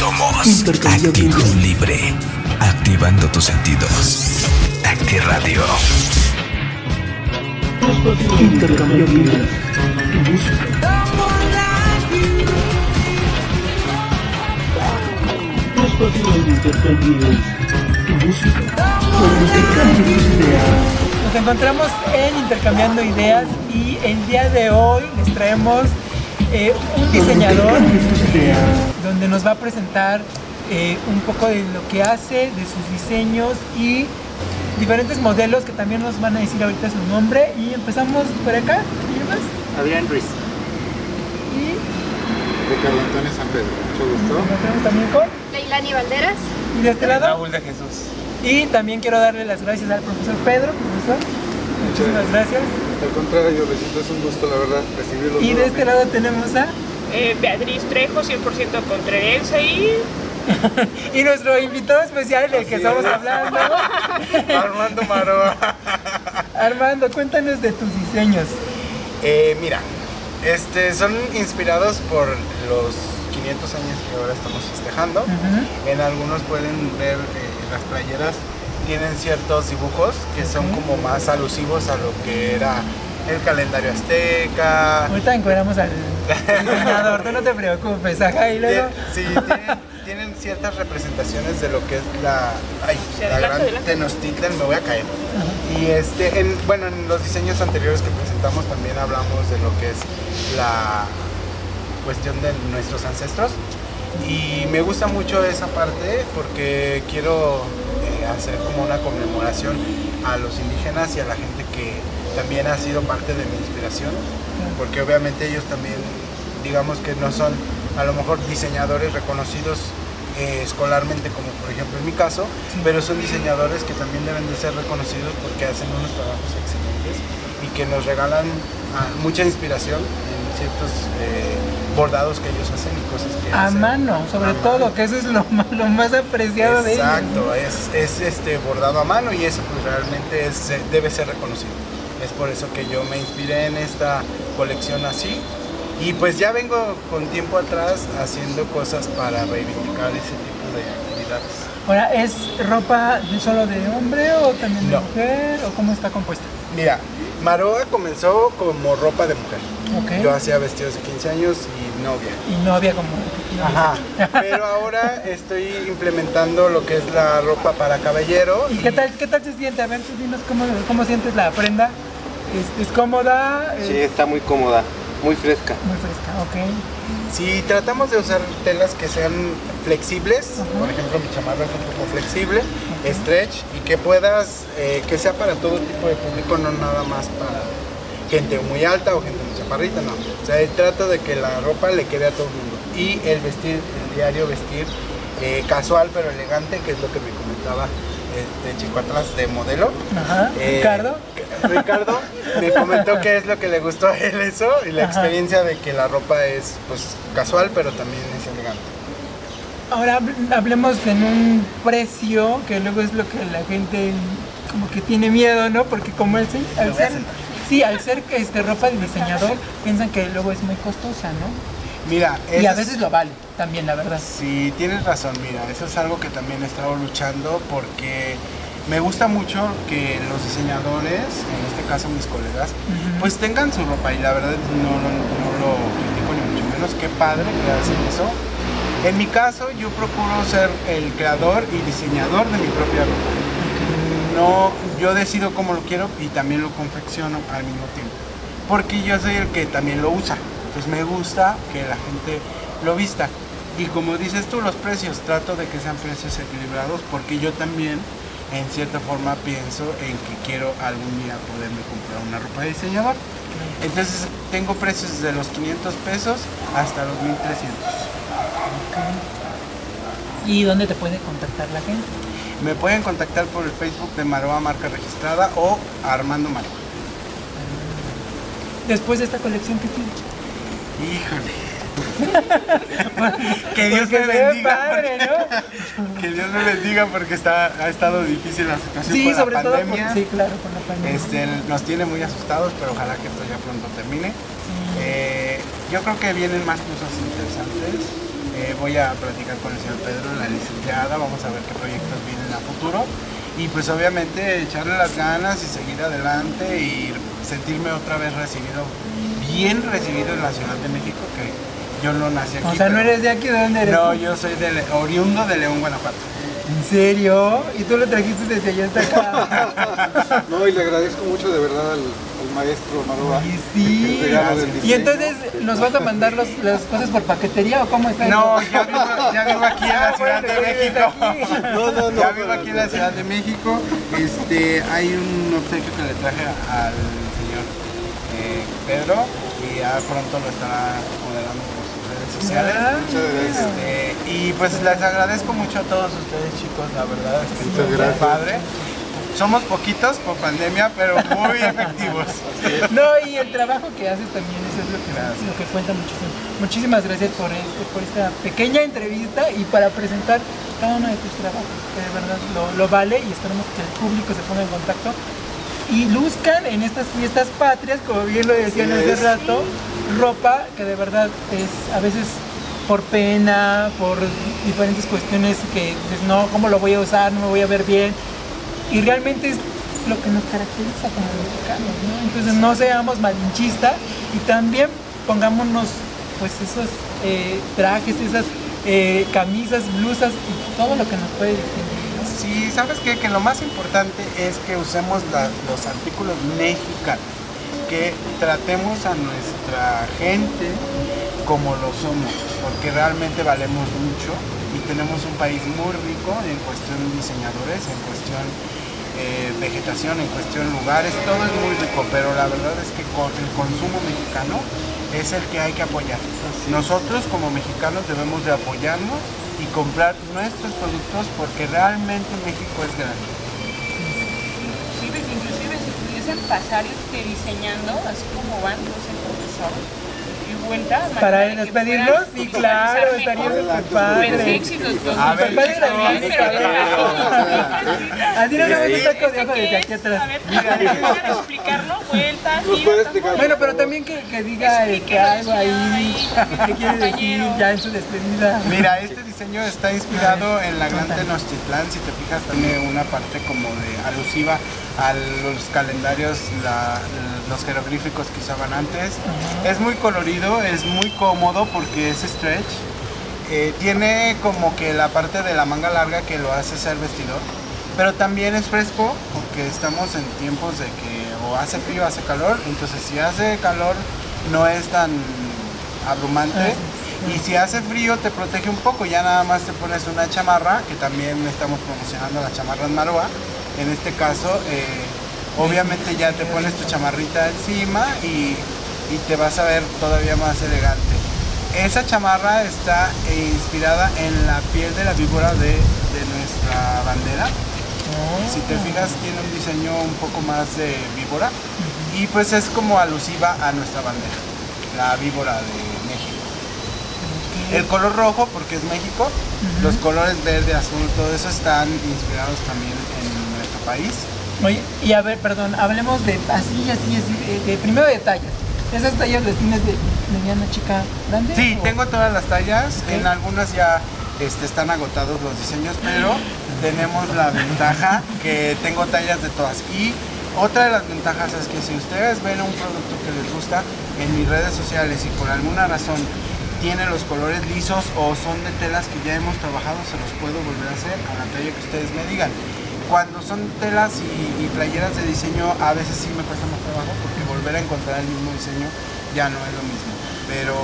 Somos Actitud Libre. Activando tus sentidos. Acti Radio. Intercambio. Tu música. Tu música. Ideas. Nos encontramos en Intercambiando Ideas y el día de hoy les traemos eh, un diseñador Donde nos va a presentar eh, un poco de lo que hace, de sus diseños y diferentes modelos que también nos van a decir ahorita su nombre. Y empezamos por acá. ¿Quién más? Adrián Ruiz. Y Ricardo Antonio San Pedro. Mucho nos gusto. encontramos también con. Leilani Valderas. Y de este lado. Raúl de Jesús. Y también quiero darle las gracias al profesor Pedro, profesor. Muchísimas gracias. Al contrario, Luisito, es un gusto, la verdad, recibirlo. Y de este lado tenemos a. Eh, Beatriz Trejo, 100% contrerense y Y nuestro invitado especial del que estamos es. hablando, Armando Maroa. Armando, cuéntanos de tus diseños. Eh, mira, este, son inspirados por los 500 años que ahora estamos festejando. En algunos pueden ver eh, las playeras tienen ciertos dibujos que son como más alusivos a lo que era el calendario azteca. Ahorita encuadramos al diseñador, tú no te preocupes, ajá, y luego. Sí, tienen, tienen ciertas representaciones de lo que es la, ay, la gran. Tenochtitlan, me voy a caer. Y este, en, bueno, en los diseños anteriores que presentamos también hablamos de lo que es la cuestión de nuestros ancestros. Y me gusta mucho esa parte porque quiero hacer como una conmemoración a los indígenas y a la gente que también ha sido parte de mi inspiración. Porque obviamente ellos también, digamos que no son a lo mejor diseñadores reconocidos eh, escolarmente como por ejemplo en mi caso, pero son diseñadores que también deben de ser reconocidos porque hacen unos trabajos excelentes y que nos regalan ah, mucha inspiración en ciertos eh, bordados que ellos hacen y cosas que A hacen mano, sobre a todo, mano. que eso es lo más, lo más apreciado de ellos. Exacto, es, es este bordado a mano y eso pues realmente es, debe ser reconocido. Es por eso que yo me inspiré en esta colección así. Y pues ya vengo con tiempo atrás haciendo cosas para reivindicar ese tipo de actividades. Ahora, ¿es ropa solo de hombre o también de No. mujer? ¿O cómo está compuesta? Mira, Maroa comenzó como ropa de mujer. Ok. Yo hacía vestidos de 15 años y novia. Y no había como. Ajá. Pero ahora estoy implementando lo que es la ropa para caballero. ¿Y qué tal, qué tal se siente? A ver, tú dinos cómo, cómo sientes la prenda. ¿Es, es cómoda? Sí, ¿Es está muy cómoda, muy fresca. muy fresca? Ok. Si tratamos de usar telas que sean flexibles, Ajá. por ejemplo mi chamarra es un poco flexible, stretch y que puedas, eh, que sea para todo tipo de público, no nada más para gente muy alta o gente muy chaparrita, no. O sea, trato de que la ropa le quede a todo el mundo. Y el vestir, el diario vestir eh, casual pero elegante, que es lo que me comentaba este chico atrás de modelo. Ajá. Eh, Ricardo. Ricardo me comentó que es lo que le gustó a él eso y la Ajá. experiencia de que la ropa es pues casual pero también es elegante. Ahora hab- hablemos en un precio que luego es lo que la gente como que tiene miedo, ¿no? Porque como se- al ser. Sí, al ser este, ropa de diseñador, piensan que luego es muy costosa, ¿no? Mira, Y a es- veces lo vale, también, la verdad. Sí, tienes razón, mira, eso es algo que también he estado luchando porque me gusta mucho que los diseñadores, en este caso mis colegas, pues tengan su ropa y la verdad no, no, no lo critico ni mucho menos, qué padre que hacen eso. En mi caso yo procuro ser el creador y diseñador de mi propia ropa. No, yo decido cómo lo quiero y también lo confecciono al mismo tiempo. Porque yo soy el que también lo usa. Entonces me gusta que la gente lo vista. Y como dices tú, los precios, trato de que sean precios equilibrados porque yo también en cierta forma pienso en que quiero algún día poderme comprar una ropa de diseñador. Entonces tengo precios desde los 500 pesos hasta los 1300. ¿Y dónde te puede contactar la gente? Me pueden contactar por el Facebook de Maroa Marca Registrada o Armando Maroa. Después de esta colección que tiene. Híjole. que Dios me Porque ve bendiga. padre, porque- que Dios me bendiga porque está, ha estado difícil la situación Sí, con sobre la todo por, pandemia. sí, claro, con la pandemia. Este, nos tiene muy asustados, pero ojalá que esto ya pronto termine. Eh, yo creo que vienen más cosas interesantes. Eh, voy a platicar con el señor Pedro, la licenciada, vamos a ver qué proyectos vienen a futuro. Y pues obviamente echarle las ganas y seguir adelante y sentirme otra vez recibido, bien recibido en la Ciudad de México, que yo no nací aquí. O sea, no eres de aquí, ¿de dónde eres? No, tú? yo soy de, Le- oriundo de León, Guanajuato. ¿En serio? ¿Y tú lo trajiste desde allá hasta acá? No, y le agradezco mucho de verdad al, maestro Maroa. Y sí. Y entonces, ¿nos vas a mandar los- las cosas por paquetería o cómo está? No, ya vivo, ya vivo aquí en la Ah, Ciudad de México. aquí. No, no, no. Ya vivo aquí en la Ciudad de México. Este, hay un obsequio que le traje al señor eh, Pedro y ya pronto lo estará modelando por sus redes sociales. Ah, Muchas gracias. Este, y pues les agradezco mucho a todos ustedes chicos, la verdad es que Muchas gracias. padre. Somos poquitos por pandemia, pero muy efectivos. No, y el trabajo que haces también, eso es lo que, Gracias. lo que cuenta muchísimo. Muchísimas gracias por, este- por esta pequeña entrevista y para presentar cada uno de tus trabajos, que de verdad lo, lo vale y esperemos que el público se ponga en contacto y luzcan en estas fiestas patrias, como bien lo decían hace rato, ropa que de verdad es a veces por pena, por diferentes cuestiones que dices, no, ¿cómo lo voy a usar? No me voy a ver bien. Y realmente es lo que nos caracteriza como mexicanos, ¿no? Entonces no seamos malinchistas y también pongámonos pues esos eh, trajes, esas eh, camisas, blusas y todo lo que nos puede distinguir. Sí, ¿sabes qué? Que lo más importante es que usemos los artículos mexicanos, que tratemos a nuestra gente como lo somos, porque realmente valemos mucho y tenemos un país muy rico en cuestión diseñadores, en cuestión eh, vegetación, en cuestión lugares, todo es muy rico, pero la verdad es que con el consumo mexicano es el que hay que apoyar. Nosotros como mexicanos debemos de apoyarnos y comprar nuestros productos porque realmente México es grande. Inclusive, inclusive si pudiesen pasar este, diseñando, así como van los profesor Para despedirnos, sí, claro, estaría súper Pues padre. ver, dos. padre la Pero dinámica, a ver. imagínate. Así no Este, taco de este ojo desde es, aquí atrás. A ver, ¿pueden explicarlo? Vuelta, ¿Nos gira, puede tampoco. explicar? Bueno, pero también que, diga eh, que algo ahí, que quiere decir Compañero. ya en su despedida. Mira, este diseño está inspirado en la gran Tenochtitlán, si te fijas tiene una parte como de alusiva a los calendarios, la- los jeroglíficos que usaban antes. Es muy colorido, es muy cómodo porque es stretch. Eh, tiene como que la parte de la manga larga que lo hace ser vestidor, pero también es fresco porque estamos en tiempos de que o hace frío o hace calor, entonces si hace calor no es tan abrumante y si hace frío te protege un poco, ya nada más te pones una chamarra, que también estamos promocionando la chamarra en Maroa, en este caso eh, obviamente ya te pones tu chamarrita encima y, y te vas a ver todavía más elegante. Esa chamarra está eh, inspirada en la piel de la víbora de, de nuestra bandera. Si te fijas, tiene un diseño un poco más de víbora y pues es como alusiva a nuestra bandera, la víbora de México. El color rojo, porque es México, los colores verde, azul, todo eso están inspirados también en nuestro país. Oye, y a ver, perdón, hablemos de así, así, así, de, de- primero de tallas. ¿Esas tallas las tienes de mediana, chica, grande? Sí, o- tengo todas las tallas, en algunas ya este, están agotados los diseños, pero tenemos la ventaja que tengo tallas de todas. Y otra de las ventajas es que si ustedes ven un producto que les gusta en mis redes sociales y por alguna razón tiene los colores lisos o son de telas que ya hemos trabajado, se los puedo volver a hacer a la talla que ustedes me digan. Cuando son telas y, y playeras de diseño, a veces sí me cuesta más trabajo porque volver a encontrar el mismo diseño ya no es lo mismo. Pero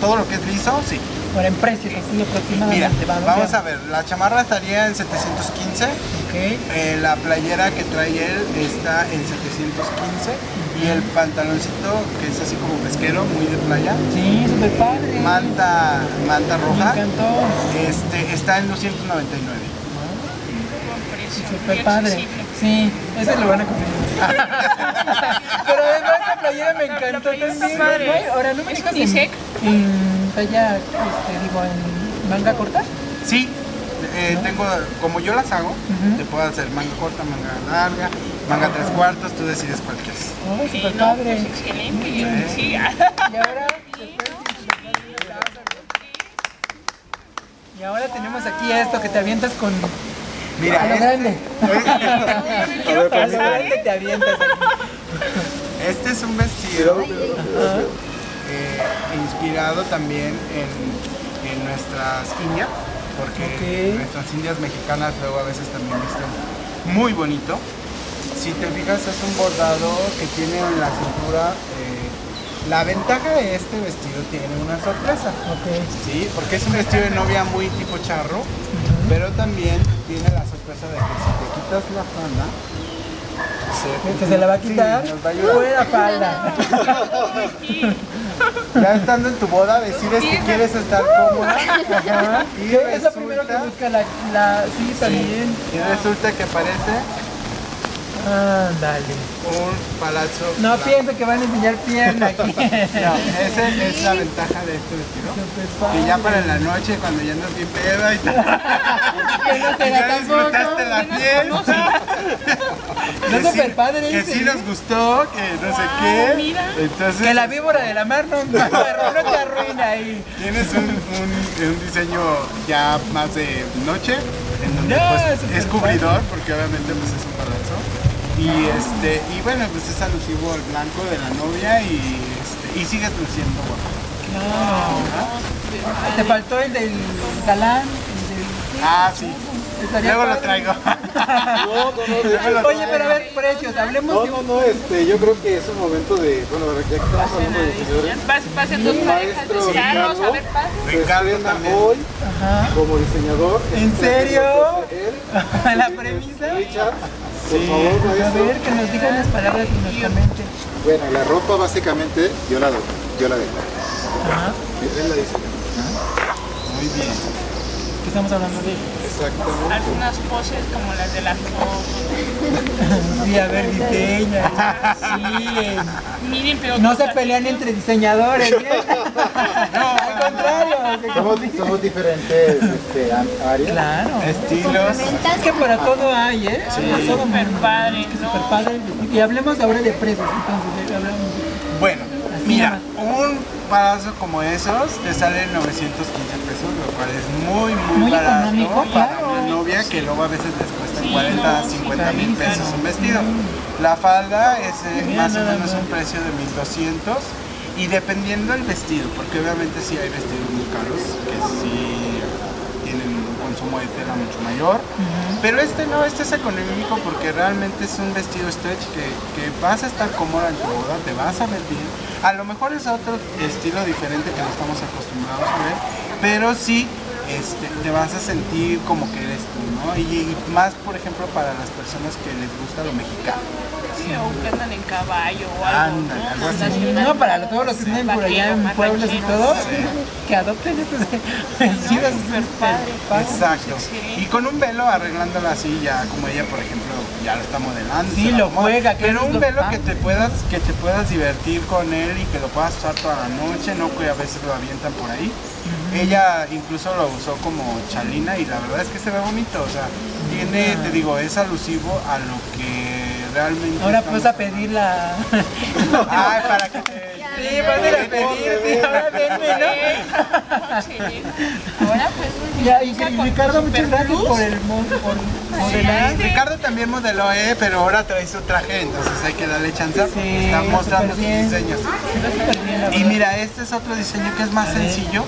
todo lo que es liso, sí. Ahora en precios, así Mira, aproximadamente. vamos a ver, la chamarra estaría en 715, Ok. eh, la playera que trae él está en 715 y el pantaloncito que es así como pesquero, muy de playa, Sí, súper padre. manta, manta Me roja, encantó. este, está en 299. Súper padre. Sí, ese lo van a comprar. Pero además la playera me encantó también. padre. ¿no? Ahora no me ¿Es digas en, en talla, este, digo, en manga corta. Sí, eh, tengo, como yo las hago, te puedo hacer manga corta, manga larga, manga tres cuartos, tú decides cuál quieres. Oh, Sí, no, padre. pues excelente. Sí, Y ahora, después, Y ahora tenemos aquí esto que te avientas con. Mira, a lo este- grande. a lo grande te avientas. Este es un vestido eh, inspirado también en, en nuestras indias, porque nuestras indias mexicanas luego a veces también visten muy bonito. Si te fijas es un bordado que tiene en la cintura. eh, la ventaja de este vestido tiene una sorpresa. Sí, porque es un vestido de novia muy tipo charro, pero también tiene la sorpresa de que si te quitas la falda, se, Que se la va a quitar. Sí, nos va a ayudar. Fuera falda. Ya estando en tu boda decides que quieres estar cómoda Ajá. y ¿Qué es lo primero que resulta, busca la, la sí también? y resulta que parece Ándale. un palazzo. No pienso que van a enseñar pierna aquí. No, esa es la ventaja de este vestido. Que ya para la noche, cuando ya andas bien peda y te- Que no te ya tampoco. disfrutaste la fiesta. No sí- súper padre Que sí nos gustó, que no sé qué. mira. Entonces, Que la víbora de la mar no, no, no te arruina ahí. Tienes un, un- un diseño ya más de noche, en donde Ya, pues, es cubridor, porque obviamente pues, es un palazzo. Y, este, y bueno, pues es alusivo al blanco de la novia y, este, y sigues luciendo guapa. Te faltó el del galán. el del- Ah, sí. Estaría Luego lo traigo. No, no, no, de hecho, Oye, pero a ver, precios, hablemos no, de no, no, este, yo creo que es un momento de, bueno, ya que estamos hablando de diseñadores, Pasen dos parejas de Ricardo. a ver, pasen. hoy Ajá. como diseñador. ¿En Este, serio? él, La premisa. Por Sí. favor, A maestro. ver, que nos digan las palabras comenten. Bueno, la ropa básicamente yo la doy, yo la dejo. Ajá. Él la diseñó. Muy bien. ¿Qué estamos hablando de? Exactamente. Algunas poses como las de las fotos. Sí, a ver, diseña. Sí. eh, Miren, pero No se pelean entre diseñadores, ¿bien? Somos, somos diferentes este, áreas. Claro. Estilos. Es que para todo hay, ¿eh? Padre, Es súper padre. Y hablemos ahora de precios, entonces. eh, hablamos de- Bueno, Así mira, un palazo como esos te sale en 915 pesos, lo cual es muy, muy, Muy barato económico, para claro. una novia que luego a veces les cuesta Sí, 40, no, sí, 50 mil pesos un vestido. La falda es eh, más o menos un precio de 1200 y dependiendo del vestido, porque obviamente sí hay vestidos muy caros que sí tienen un consumo de tela mucho mayor, pero este no, este es económico porque realmente es un vestido stretch que, que vas a estar cómoda en tu boda, te vas a ver bien. A lo mejor es otro estilo diferente que no estamos acostumbrados a ver, pero sí este, te vas a sentir como que eres tú, ¿no? Y, y más, por ejemplo, para las personas que les gusta lo mexicano. Sí, o que andan en caballo o algo. ¿no? algo así. No, para todos los que viven por allá en pueblos y todo, que adopten estos vestidos. súper padre. Exacto. Sí. Y con un velo arreglándola así, ya como ella, por ejemplo, ya lo está modelando. Sí, lo juega, que Pero un lo velo que te puedas, que te puedas divertir con él y que lo puedas usar toda la noche, no que a veces lo avientan por ahí. Ella incluso lo usó como chalina y la verdad es que se ve bonito, o sea, tiene, te digo, es alusivo a lo que realmente. Ahora pues a pedir la... Ay, para que te. Sí, vas a ir a pedir, sí, ahora denme, ¿no? Ahora pues Ya, y Ricardo, muchas gracias por el modelar. Ricardo también modeló, eh, pero ahora trae su traje, entonces hay que darle chance. Sí, Está mostrando sus diseños. Y mira, este es otro diseño que es más A ver. sencillo.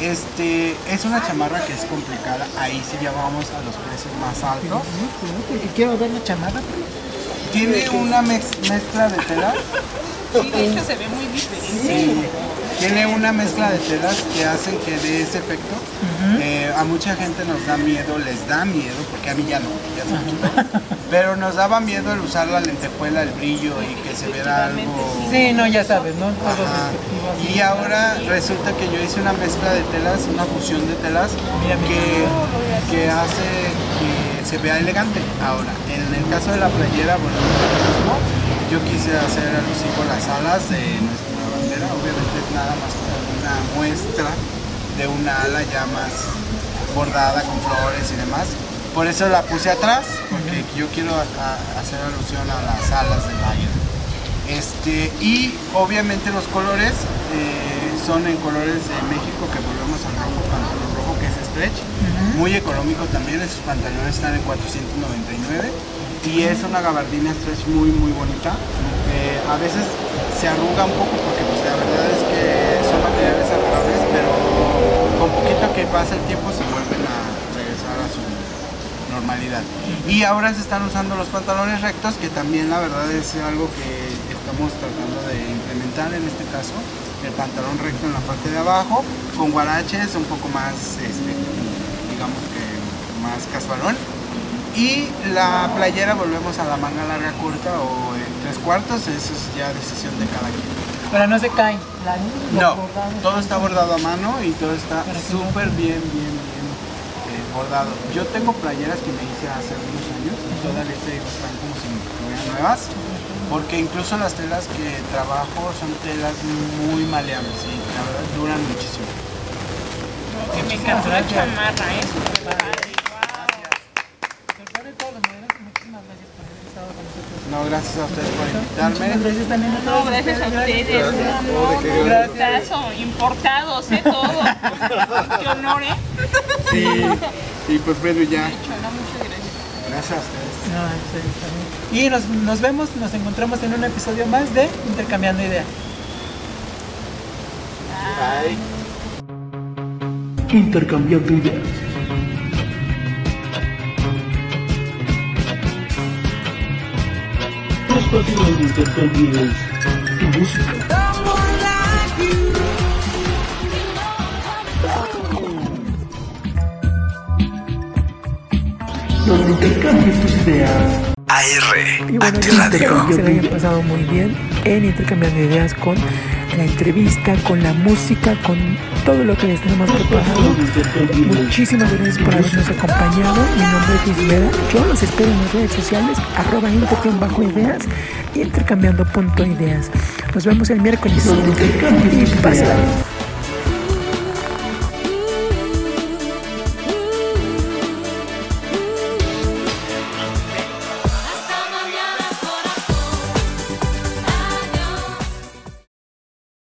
Este es una chamarra que es complicada. Ahí sí ya vamos a los precios más altos. Quiero ver la chamarra. Tiene una mez- mezcla de telas. Sí, de hecho se ve muy diferente. Sí. Tiene una mezcla de telas que hacen que dé ese efecto. Eh, a mucha gente nos da miedo, les da miedo, porque a mí ya no, ya se me. Pero nos daba miedo el usar la lentejuela, el brillo y que se viera algo. Sí, no, ya sabes, ¿no? Todo Ajá. respectivo así. Y ahora resulta que yo hice una mezcla de telas, una fusión de telas Mira, mira. que, que hace que se vea elegante. Ahora, en el caso de la playera, bueno, yo quise hacer alusivo las alas de nuestra bandera, obviamente es nada más como una muestra de una ala ya más bordada con flores y demás. Por eso la puse atrás, porque yo quiero a- a- hacer alusión a las alas del águila. Este, y obviamente los colores eh, son en colores de México que volvemos al rojo, pantalón rojo, que stretch. Muy económico también, esos pantalones están en 499 y es una gabardina stretch muy muy bonita. Eh, a veces se arruga un poco porque pues la verdad es que son materiales arrugables, pero con poquito que pasa el tiempo se vuelven a regresar a su normalidad. Y ahora se están usando los pantalones rectos, que también la verdad es algo que estamos tratando de implementar en este caso. El pantalón recto en la parte de abajo, con guaraches un poco más, este, digamos que más casualón. Y la playera volvemos a la manga larga corta o en tres cuartos, eso es ya decisión de cada quien. Pero no se cae. La- No, bordado. todo está bordado a mano y todo está súper bien, bien, bien eh, bordado. Yo tengo playeras que me hice hace unos años y todavía te digo, están como si fueran nuevas. Porque incluso las telas que trabajo son telas muy maleables y la verdad duran muchísimo. Que me encantó la chamarra, ¿eh? Súper padre. Doctor de todos los modelos, muchísimas gracias por haber estado con nosotros. No, gracias a ustedes por invitarme. gracias también a No, todos gracias a ustedes. ustedes. No, no, Gracias. Importados, ¿eh? Todo. Qué honor, ¿eh? Sí, y pues bueno, ya. Chola, muchas gracias. Gracias a ustedes. No, sí, está bien. Y nos, nos vemos, nos encontramos en un episodio más de Intercambiando Ideas. Intercambiando ideas. Espacio donde intercambies tu música, donde intercambies tus ideas. AR, Y bueno, yo espero Radio. que se la hayan pasado muy bien en Intercambiando Ideas con la entrevista, con la música, con todo lo que les tenemos preparado. Muchísimas gracias por habernos acompañado. Mi nombre es Luis Vera. Yo los espero en las redes sociales, arroba bajo ideas y intercambiando punto ideas. Nos vemos el miércoles. Y